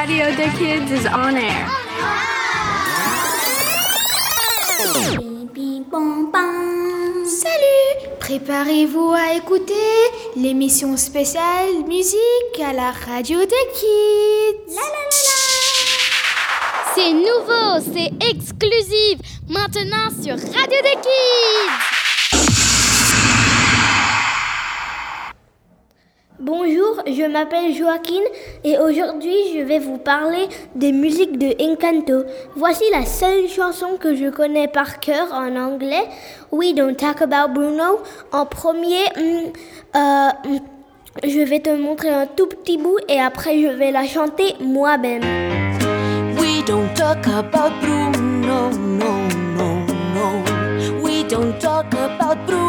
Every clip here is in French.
Radio des Kids is on air. Salut Préparez-vous à écouter l'émission spéciale musique à la radio des kids. La la la la C'est nouveau, c'est exclusif, maintenant sur Radio des Kids. Bonjour, je m'appelle Joaquin et aujourd'hui je vais vous parler des musiques de Encanto. Voici la seule chanson que je connais par cœur en anglais, We Don't Talk About Bruno. En premier, hmm, euh, je vais te montrer un tout petit bout et après je vais la chanter moi-même. We don't talk about Bruno, no, no, no. We don't talk about Bruno.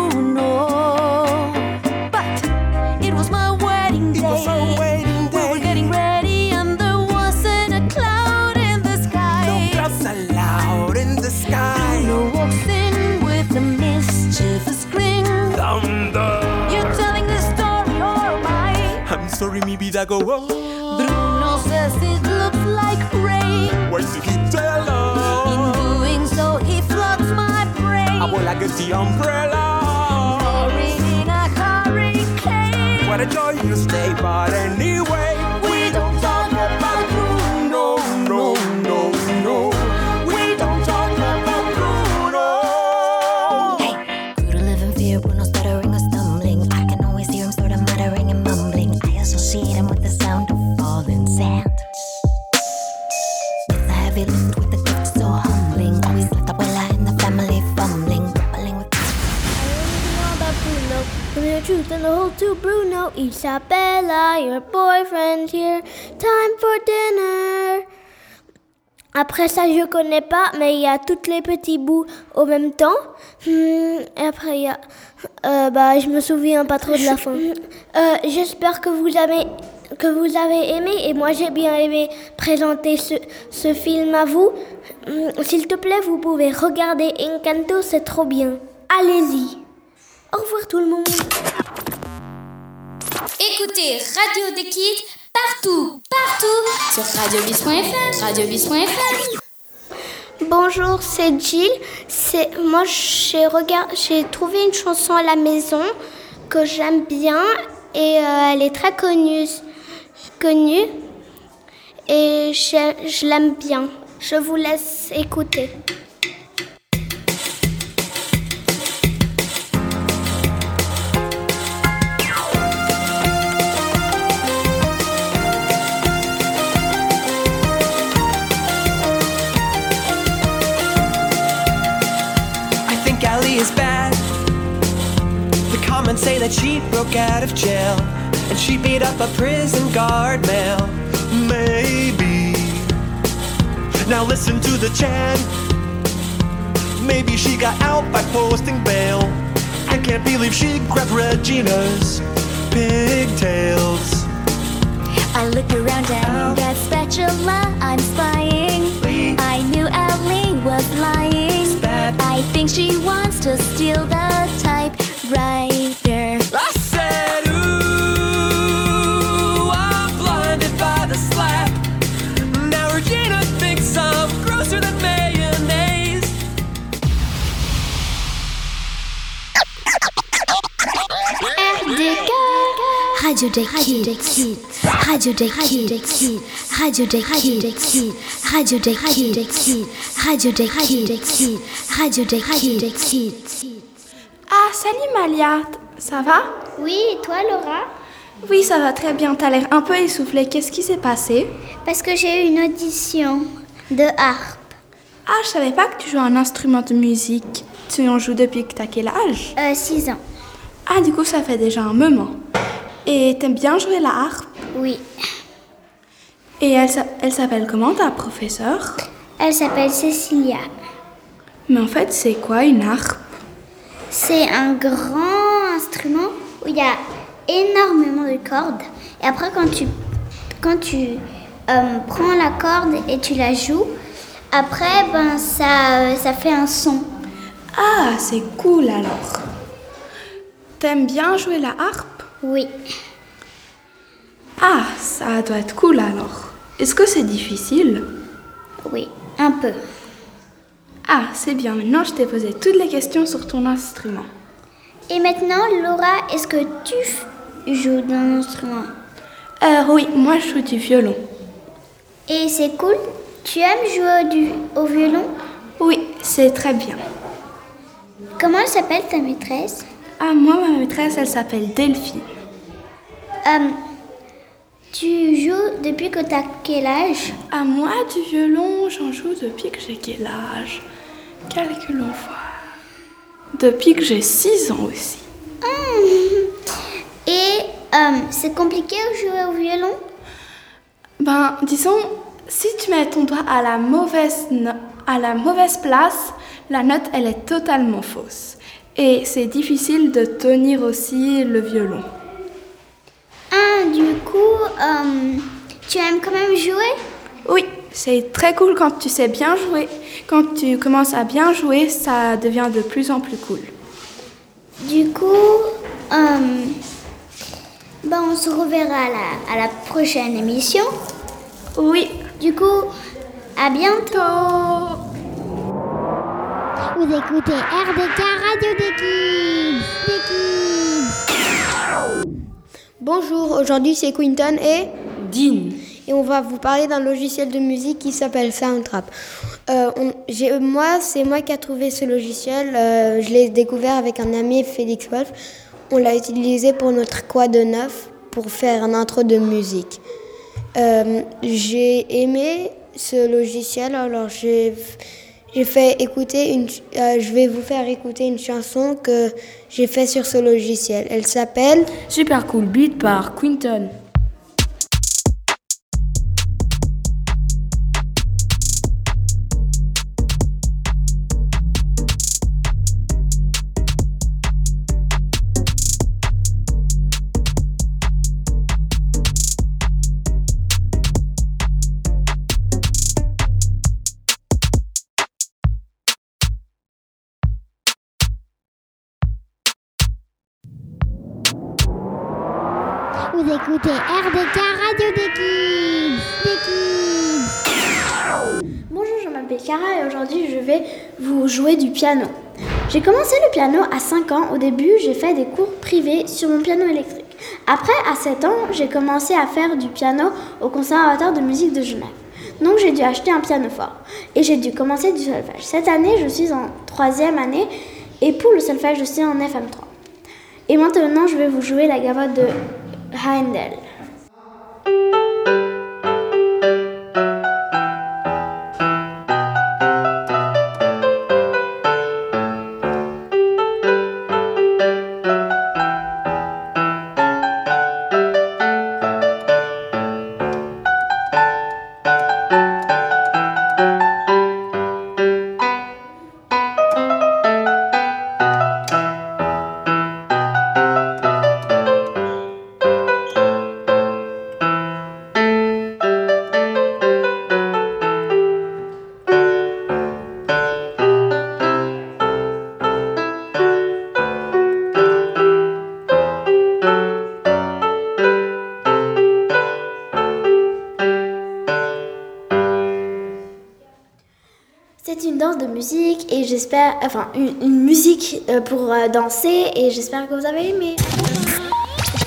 That go wrong. Bruno says it looks like rain. Why did he tell In us? doing so, he floods my brain. I will like the umbrella. Buried in a hurricane. What a joyous day, but anyway, Your boyfriend here? Time for dinner. Après ça, je connais pas, mais il y a tous les petits bouts au même temps. Hmm, et après, il y a. euh, bah, je me souviens pas trop de la fin. Euh, J'espère que vous avez que vous avez aimé et moi j'ai bien aimé présenter ce, ce film à vous. Hmm, S'il te plaît, vous pouvez regarder Encanto, c'est trop bien. Allez-y. Au revoir tout le monde. Écoutez Radio des Kids partout, partout sur radiobis.fr, radiobis.fr. Bonjour, c'est Jill. C'est moi j'ai regard... j'ai trouvé une chanson à la maison que j'aime bien et euh, elle est très connue connue et je, je l'aime bien. Je vous laisse écouter. Comments say that she broke out of jail and she beat up a prison guard male. Maybe. Now listen to the chant. Maybe she got out by posting bail. I can't believe she grabbed Regina's pigtails. I looked around and got spatula. I'm spying. I knew Ali was lying. Spat. I think she wants to steal the typewriter. Radio des Kids. Radio des Kids. Radio des Kids. Radio des Kids. Radio des Kids. Radio des Kids. Ah, salut Malia, ça va Oui, et toi Laura Oui, ça va très bien, t'as l'air un peu essoufflée. Qu'est-ce qui s'est passé Parce que j'ai eu une audition de harpe. Ah, je savais pas que tu jouais un instrument de musique. Tu en joues depuis que t'as quel âge Euh, 6 ans. Ah, du coup, ça fait déjà un moment. Et t'aimes bien jouer la harpe? Oui. Et elle, s'a- elle s'appelle comment ta professeure? Elle s'appelle Cécilia. Mais en fait, c'est quoi une harpe? C'est un grand instrument où il y a énormément de cordes. Et après, quand tu, quand tu euh, prends la corde et tu la joues, après, ben, ça, ça fait un son. Ah, c'est cool alors. T'aimes bien jouer la harpe? Oui. Ah, ça doit être cool alors. Est-ce que c'est difficile? Oui, un peu. Ah, c'est bien, maintenant je t'ai posé toutes les questions sur ton instrument. Et maintenant, Laura, est-ce que tu joues d'un instrument? Euh, oui, moi je joue du violon. Et c'est cool? Tu aimes jouer du, au violon? Oui, c'est très bien. Comment elle s'appelle ta maîtresse? Ah, moi, ma maîtresse, elle s'appelle Delphine. Euh, Tu joues depuis que t'as quel âge? Ah, moi, du violon, j'en joue depuis que j'ai quel âge? Calculons voir. Depuis que j'ai 6 ans aussi. Et euh, c'est compliqué de jouer au violon? Ben, disons, si tu mets ton doigt à la mauvaise, no- à la mauvaise place, la note, elle est totalement fausse. Et c'est difficile de tenir aussi le violon. Ah, du coup, euh, tu aimes quand même jouer? Oui, c'est très cool quand tu sais bien jouer. Quand tu commences à bien jouer, ça devient de plus en plus cool. Du coup, euh, ben on se reverra à la, à la prochaine émission. Oui, Du coup, à bientôt. Vous écoutez RDK Radio des Kids. Des Kids. Bonjour, aujourd'hui c'est Quinton et Dean. et on va vous parler d'un logiciel de musique qui s'appelle Soundtrap. Euh, on- moi, c'est moi qui a trouvé ce logiciel. euh, je l'ai découvert avec un ami, Félix Wolf. On l'a utilisé pour notre quad de neuf pour faire un intro de musique. Euh, j'ai aimé ce logiciel, alors j'ai j'ai fait écouter une, euh, je vais vous faire écouter une chanson que j'ai fait sur ce logiciel. Elle s'appelle Super cool beat par Quinton. Vous écoutez RDK Radio. Bonjour, je m'appelle Cara et aujourd'hui je vais vous jouer du piano. J'ai commencé le piano à 5 ans. Au début, j'ai fait des cours privés sur mon piano électrique. Après, à 7 ans, j'ai commencé à faire du piano au Conservatoire de musique de Genève. Donc j'ai dû acheter un piano fort et j'ai dû commencer du solfège. Cette année, je suis en troisième année et pour le solfège, je suis en FM3. Et maintenant, je vais vous jouer la gavotte de Heindel. J'espère, enfin une, une musique euh, pour euh, danser et j'espère que vous avez aimé.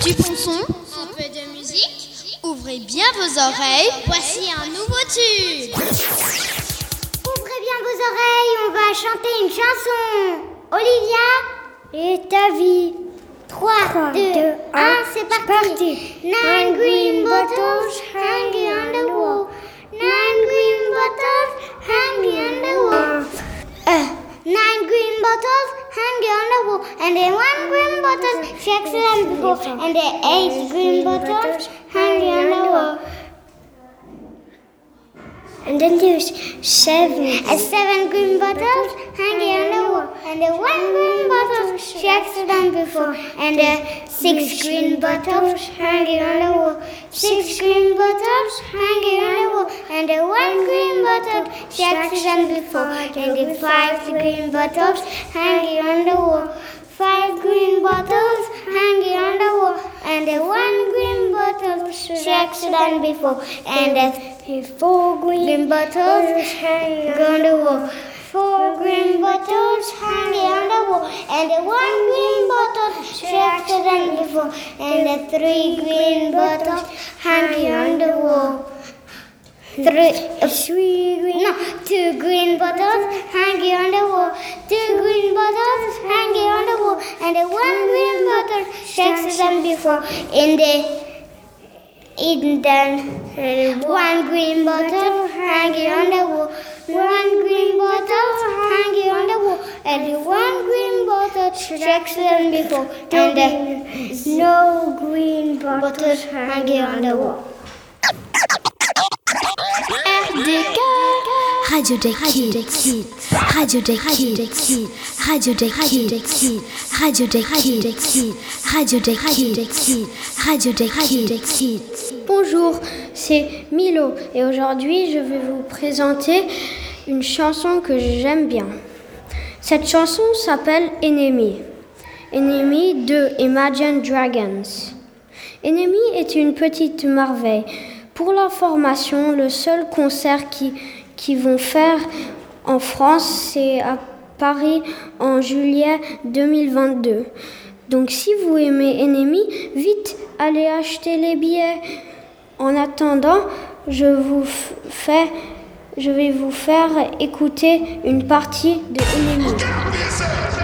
Du bon son, un peu de musique. Ouvrez bien vos oreilles. Voici un nouveau tube. Ouvrez bien vos oreilles, on va chanter une chanson. Olivia Et ta vie 3, 2, 1, c'est parti. Nine green bottles hanging on the wall. Nine green bottles hanging on the wall. Nine green bottles hanging on the wall. And then one green bottle shakes than before. And then eight green bottles hanging on the wall. And then there's seven. And seven green bottles hanging on the wall. And the one green bottle shakes than before. And the six green bottles hanging on the wall. Six green bottles hanging on the wall. And the one green bottle shakes than before. And the five green bottles hanging on the wall. Five green bottles hanging on the wall, and the one green bottle shakes than before, and the His four green bottles hanging on the wall. Four green bottles hanging on the wall, and the one green button strapped than before, and the three green bottles hanging on the wall. Three, uh, three green, no, two green bottles hanging on the wall. Two green bottles hanging on the wall, and the one green bottle strapped than before, in the then one green bottle hanging on the wall, one green bottle hanging on the wall, and one green bottle tracks than before, and there's no green bottles hanging on the wall. Radio des Kids. Radio des Kids. Radio des Kids. Radio des Kids. Radio des Kids. Radio des Kids. Bonjour, c'est Milo et aujourd'hui je vais vous présenter une chanson que j'aime bien. Cette chanson s'appelle Enemy. Enemy de Imagine Dragons. Enemy est une petite merveille. Pour l'information, le seul concert qui, qui vont faire en France, c'est à Paris en juillet 2022. Donc si vous aimez Enemy, vite allez acheter les billets. En attendant, je vous fais je vais vous faire écouter une partie de Enemy.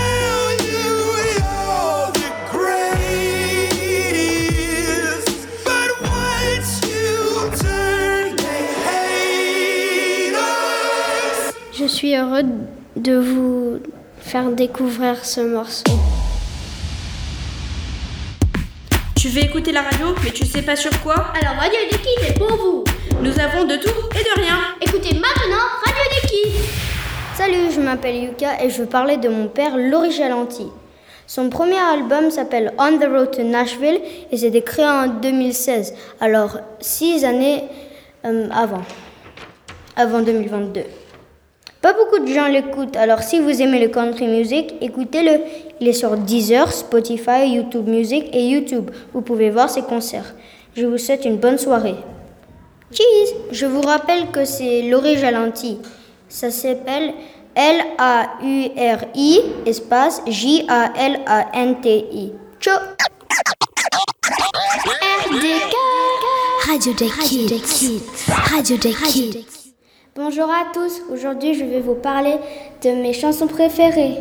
Suis heureux de vous faire découvrir ce morceau. Tu veux écouter la radio, mais tu sais pas sur quoi Alors Radio des Kids est pour vous. Nous avons de tout et de rien. Écoutez maintenant Radio des Kids. Salut, je m'appelle Yuka et je veux parler de mon père, Laurie Galanti. Son premier album s'appelle On the Road to Nashville et s'est créé en 2016, alors six années euh, avant, avant 2022. Pas beaucoup de gens l'écoutent, alors si vous aimez le country music, écoutez-le. Il est sur Deezer, Spotify, YouTube Music et YouTube. Vous pouvez voir ses concerts. Je vous souhaite une bonne soirée. Cheese Je vous rappelle que c'est Laurie Galanti. Ça s'appelle L-A-U-R-I espace J-A-L-A-N-T-I. Ciao Radio des Kids. Radio des Kids. Bonjour à tous, aujourd'hui je vais vous parler de mes chansons préférées.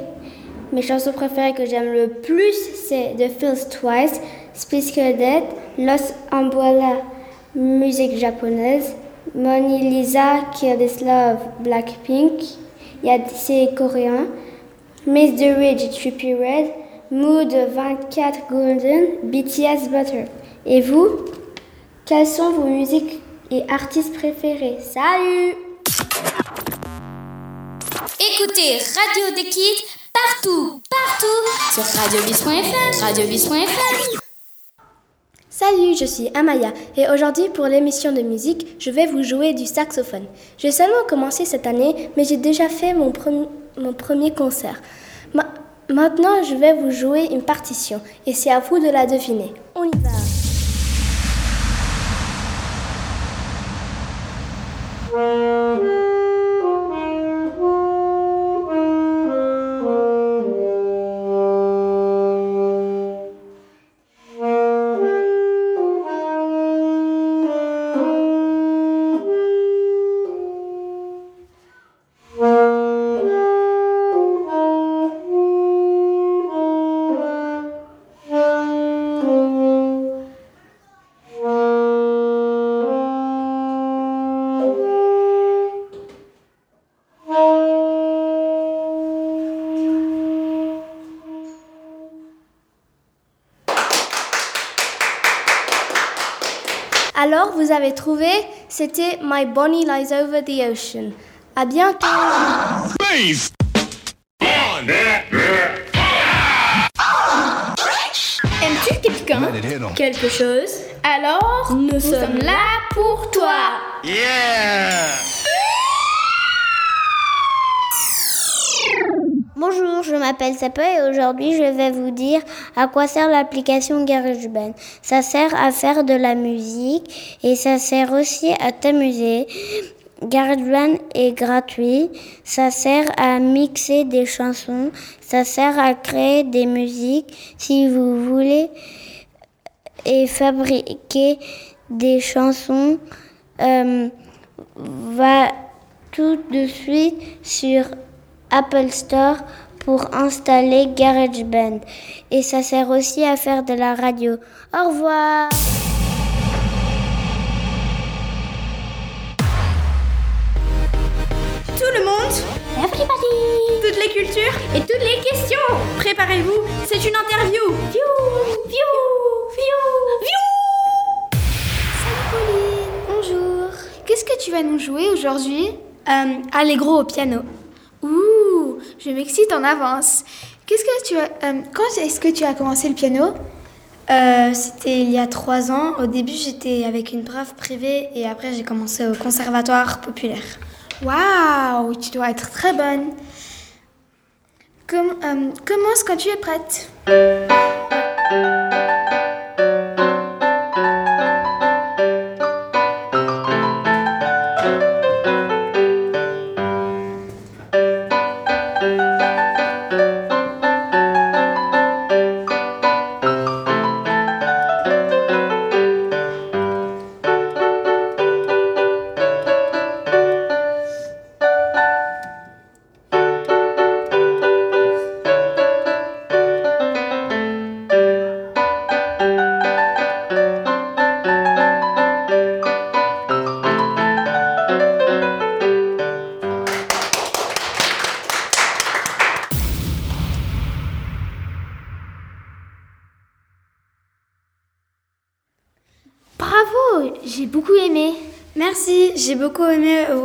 Mes chansons préférées que j'aime le plus, c'est The Feels Twice, Space Cadet, Los Umbrella, musique japonaise, Moni Lisa, This Love, Blackpink, il y a c'est coréen, Miss the Ridge, Trippie Red, Mood 24 Golden, BTS Butter. Et vous? Quelles sont vos musiques et artistes préférés? Salut Écoutez Radio des Kids partout, partout sur radiobis.fr, radiobis.fr. Salut, je suis Amaya et aujourd'hui pour l'émission de musique, je vais vous jouer du saxophone. J'ai seulement commencé cette année, mais j'ai déjà fait mon, mon premier concert. Ma- maintenant, je vais vous jouer une partition et c'est à vous de la deviner. On y va. Alors, vous avez trouvé C'était My Bonnie Lies Over the Ocean. À bientôt. Aimes-tu quelqu'un Quelque chose? Alors, nous, sommes là pour toi Bonjour, je m'appelle Sapa et aujourd'hui je vais vous dire à quoi sert l'application GarageBand. Ça sert à faire de la musique et ça sert aussi à t'amuser. GarageBand est gratuit, ça sert à mixer des chansons, ça sert à créer des musiques si vous voulez et fabriquer des chansons. euh, va tout de suite sur Apple Store pour installer GarageBand. Et ça sert aussi à faire de la radio. Au revoir Tout le monde Everybody Toutes les cultures et toutes les questions Préparez-vous, c'est une interview Viou Viou Viou Viou Bonjour. Qu'est-ce que tu vas nous jouer aujourd'hui? Euh, Allegro au piano. Ouh, je m'excite en avance. Qu'est-ce que tu as euh, Quand est-ce que tu as commencé le piano? Euh, C'était il y a trois ans. Au début, j'étais avec une prof privée et après, j'ai commencé au conservatoire populaire. Waouh, tu dois être très bonne. Com- euh, commence quand tu es prête?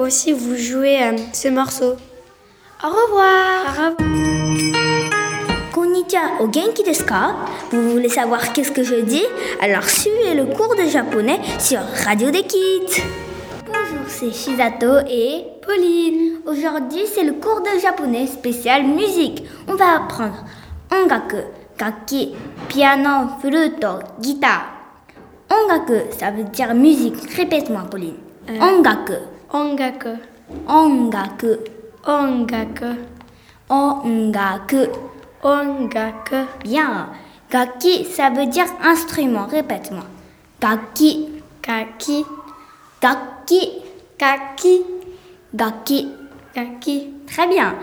Aussi vous jouer euh, ce morceau. Au revoir. Au revoir. Konnichiwa, au genki desu ka? Vous voulez savoir qu'est-ce que je dis? Alors suivez le cours de japonais sur Radio des Kids. Bonjour, c'est Shizato et Pauline. Aujourd'hui, c'est le cours de japonais spécial musique. On va apprendre ongaku, gaki, piano, flûte, guitare. Ongaku, ça veut dire musique. Répète-moi, Pauline. Ongaku, Ongaku. ongaku, Ongaku. ongaku. Ongaku. Bien. Gaki, ça veut dire instrument. Répète-moi. Gaki, Kaki. gaki, Kaki. gaki. Kaki. Très bien.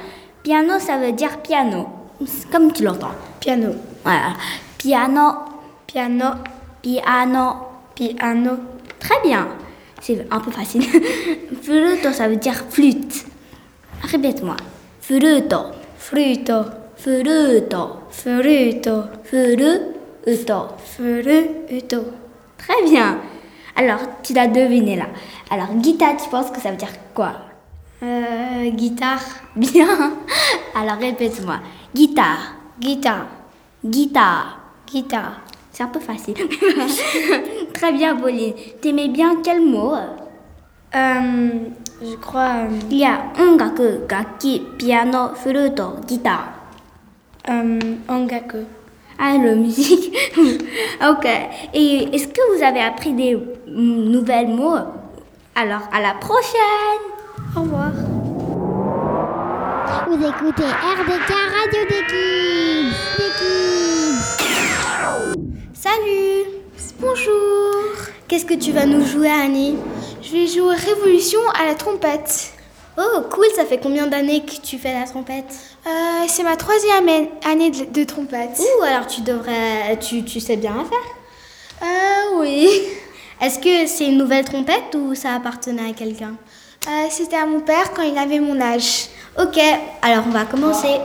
Piano, ça veut dire piano. Comme tu l'entends. Piano. Voilà. Piano, Piano. piano. Piano. Très bien. C'est un peu facile. Flûte, ça veut dire flûte. Répète-moi. Flûte, Flûte. flûte, Flûte. flûte. Flûte. Très bien. Alors, tu l'as deviné là. Alors, guitare, tu penses que ça veut dire quoi? Euh, guitare. Bien. Alors, répète-moi. Guitare, Guitare. guitare. Guitare. C'est un peu facile. Très bien, Pauline. T'aimais bien quel mot Euh, je crois. Il y a ongaku, gaki, piano, flûte, guitare. Euh, ongaku. Ah, la musique. ok. Et est-ce que vous avez appris des nouvelles mots? Alors, à la prochaine. Au revoir. Vous écoutez RDK Radio des Kids. Des Kids. Salut. Bonjour. Qu'est-ce que tu vas nous jouer, Annie? Je vais jouer Révolution à la trompette. Oh, cool. Ça fait combien d'années que tu fais la trompette? Euh, c'est ma troisième an- année de, de trompette. Ouh, alors tu devrais. Tu, tu sais bien la faire. Euh, oui. Est-ce que c'est une nouvelle trompette ou ça appartenait à quelqu'un? Euh, C'était à mon père quand il avait mon âge. Ok, alors on va commencer.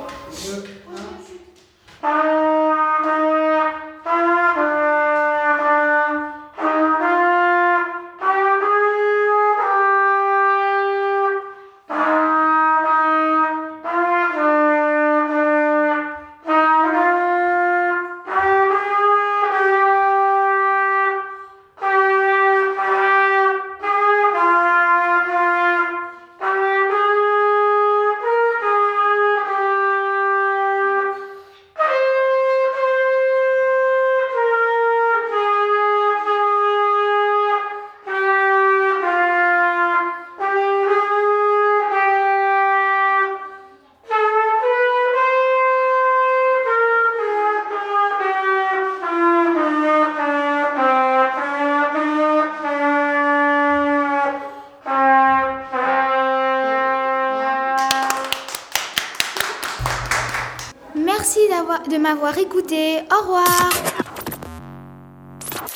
De m'avoir écouté. Au revoir.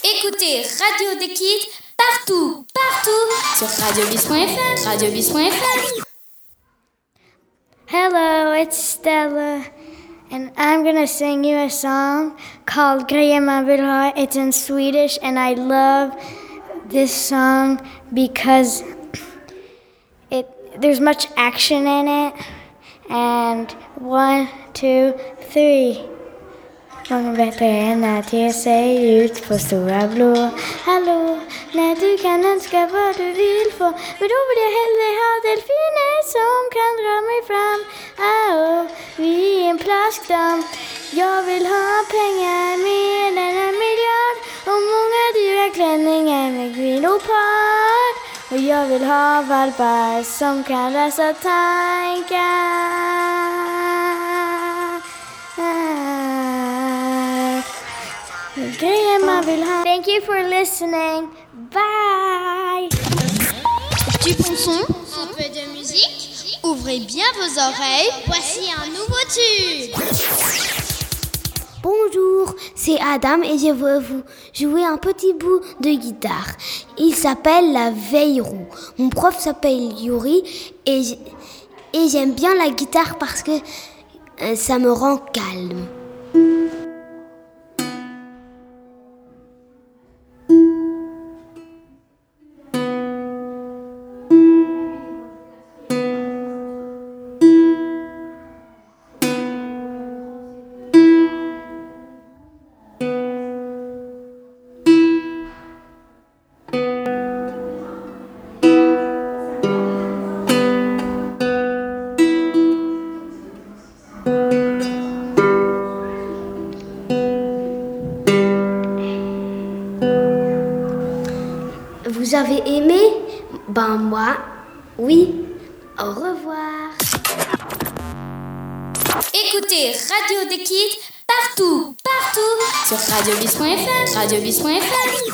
Écoutez Radio des Kids partout, partout sur radiobis.fr, radiobis.fr. Hello, it's Stella, and I'm gonna sing you a song called Greja man vill ha. It's in Swedish, and I love this song because it there's much action in it. And one, two, three. Många bättre än att ge sig ut på stora blå. Hallå, när du kan önska vad du vill få. Men då vill jag hellre ha delfiner som kan dra mig fram. Åh, vi är en plaskdamm. Jag vill ha pengar mer än en miljard. Och många dyra klänningar med kvinnopar. Och jag vill ha valpar som kan läsa tankar. Thank you for listening. Bye! Du bon son, un peu de musique. Ouvrez bien vos oreilles. Voici un nouveau tube. Bonjour, c'est Adam et je veux vous jouer un petit bout de guitare. Il s'appelle la veille roue. Mon prof s'appelle Yuri et j'aime bien la guitare parce que euh, ça me rend calme. Moi, oui. Au revoir. Écoutez Radio des Kids partout, partout sur radiobis.fr, radiobis.fr.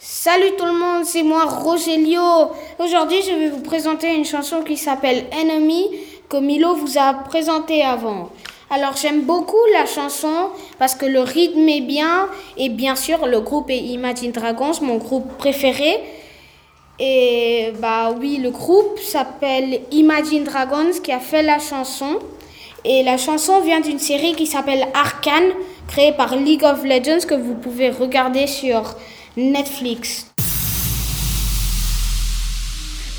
Salut tout le monde, c'est moi Rogelio. Aujourd'hui, je vais vous présenter une chanson qui s'appelle Enemy que Milo vous a présentée avant. Alors j'aime beaucoup la chanson parce que le rythme est bien et bien sûr le groupe est Imagine Dragons, mon groupe préféré. Et bah oui, le groupe s'appelle Imagine Dragons qui a fait la chanson. Et la chanson vient d'une série qui s'appelle Arcane, créée par League of Legends que vous pouvez regarder sur Netflix.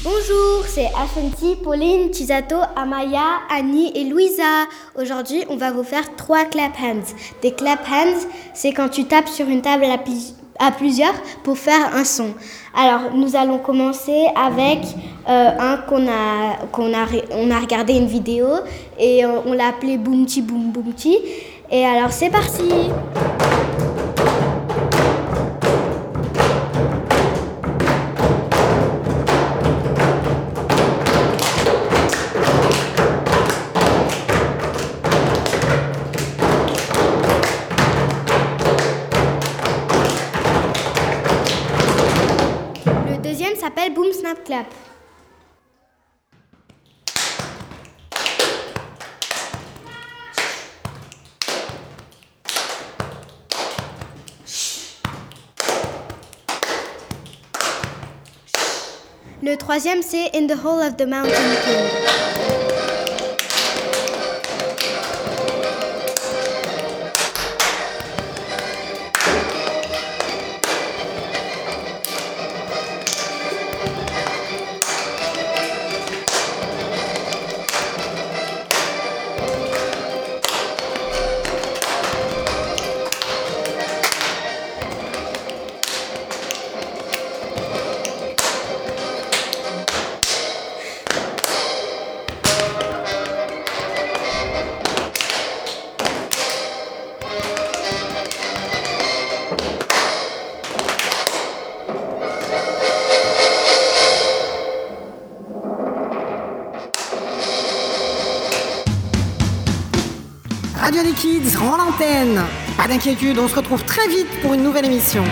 Bonjour, c'est Ashanti, Pauline, Chisato, Amaya, Annie et Louisa. Aujourd'hui, on va vous faire trois clap hands. Des clap hands, c'est quand tu tapes sur une table à, plusieurs pour faire un son. Alors, nous allons commencer avec euh, un qu'on a, qu'on a, on a regardé une vidéo et on l'a appelé Boomchi Boom Boomchi. Et alors, c'est parti. Le troisième c'est In the Hole of the Mountain. Rend l'antenne. Pas d'inquiétude, on se retrouve très vite pour une nouvelle émission.